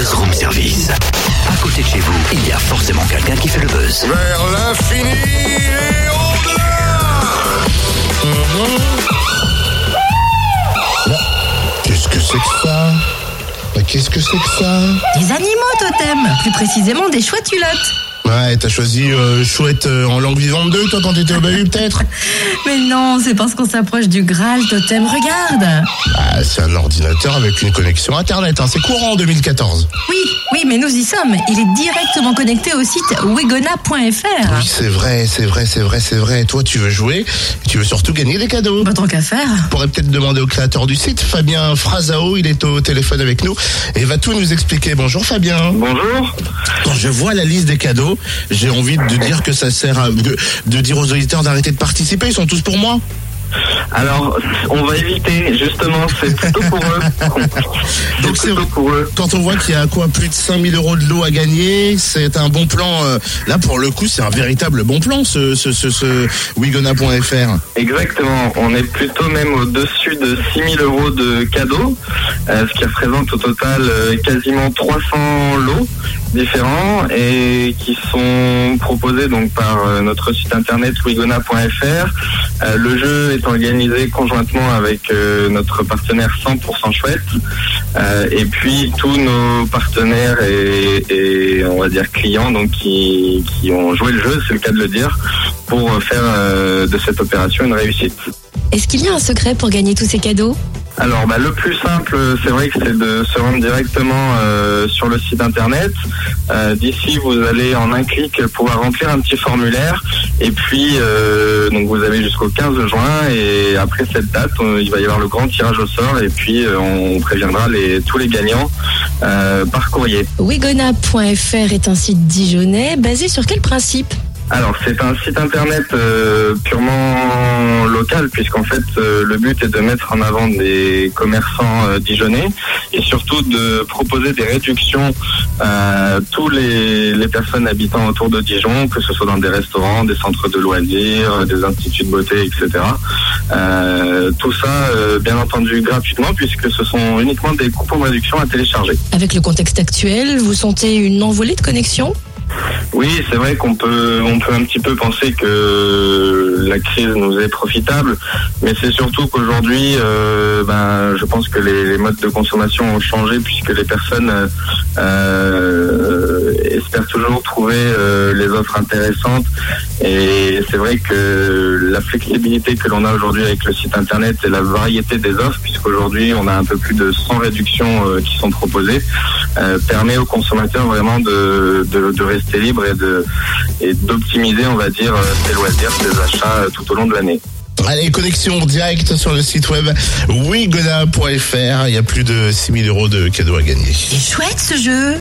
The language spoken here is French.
Buzz Room Service. À côté de chez vous, il y a forcément quelqu'un qui fait le buzz. Vers l'infini et au-delà Qu'est-ce que c'est que ça? Qu'est-ce que c'est que ça? Des animaux, totem Plus précisément des chouettes hulottes. Ouais, t'as choisi euh, chouette euh, en langue vivante 2, toi, quand t'étais au bahut, peut-être Mais non, c'est parce qu'on s'approche du Graal, totem. Regarde Ah, c'est un ordinateur avec une connexion Internet, hein. c'est courant en 2014. Oui, oui, mais nous y sommes. Il est directement connecté au site wegona.fr. Oui, c'est vrai, c'est vrai, c'est vrai, c'est vrai. Toi, tu veux jouer, tu veux surtout gagner des cadeaux. Pas tant qu'à faire. On pourrait peut-être demander au créateur du site, Fabien Frazao, il est au téléphone avec nous et va tout nous expliquer. Bonjour Fabien. Bonjour. Quand je vois la liste des cadeaux, j'ai envie de dire que ça sert à, de, dire aux auditeurs d'arrêter de participer, ils sont tous pour moi. Alors, on va éviter, justement, c'est plutôt pour eux. Donc C'est pour eux. quand on voit qu'il y a quoi plus de 5000 euros de lot à gagner, c'est un bon plan. euh, là pour le coup, c'est un véritable bon plan ce ce ce, ce wigona.fr. Exactement. On est plutôt même au-dessus de 6 000 euros de cadeaux, euh, ce qui représente au total euh, quasiment 300 lots différents et qui sont proposés donc par euh, notre site internet wigona.fr. Euh, le jeu est organisé conjointement avec euh, notre partenaire 100% chouette et puis tous nos partenaires et, on va dire clients donc qui, ont joué le jeu, c'est le cas de le dire, pour faire de cette opération une réussite. Est-ce qu'il y a un secret pour gagner tous ces cadeaux? Alors bah, le plus simple, c'est vrai que c'est de se rendre directement euh, sur le site internet. Euh, D'ici, vous allez en un clic pouvoir remplir un petit formulaire. Et puis, euh, donc vous avez jusqu'au 15 juin. Et après cette date, il va y avoir le grand tirage au sort. Et puis, euh, on préviendra les, tous les gagnants euh, par courrier. Wigona.fr est un site dijonnais basé sur quel principe? Alors, c'est un site internet euh, purement local, puisqu'en fait, euh, le but est de mettre en avant des commerçants euh, dijonnais et surtout de proposer des réductions à tous les, les personnes habitant autour de Dijon, que ce soit dans des restaurants, des centres de loisirs, des instituts de beauté, etc. Euh, tout ça, euh, bien entendu, gratuitement, puisque ce sont uniquement des coupons de réduction à télécharger. Avec le contexte actuel, vous sentez une envolée de connexion Oui, c'est vrai qu'on peut, on peut un petit peu penser que la crise nous est profitable, mais c'est surtout qu'aujourd'hui, euh, ben, je pense que les, les modes de consommation ont changé puisque les personnes euh, espèrent toujours trouver euh, les offres intéressantes. Et c'est vrai que la flexibilité que l'on a aujourd'hui avec le site internet et la variété des offres, puisqu'aujourd'hui on a un peu plus de 100 réductions euh, qui sont proposées, euh, permet aux consommateurs vraiment de, de, de rester libre et de et d'optimiser, on va dire, euh, ses loisirs, ses achats euh, tout au long de l'année. Allez, connexion directe sur le site web wigona.fr. Il y a plus de 6000 euros de cadeaux à gagner. C'est chouette ce jeu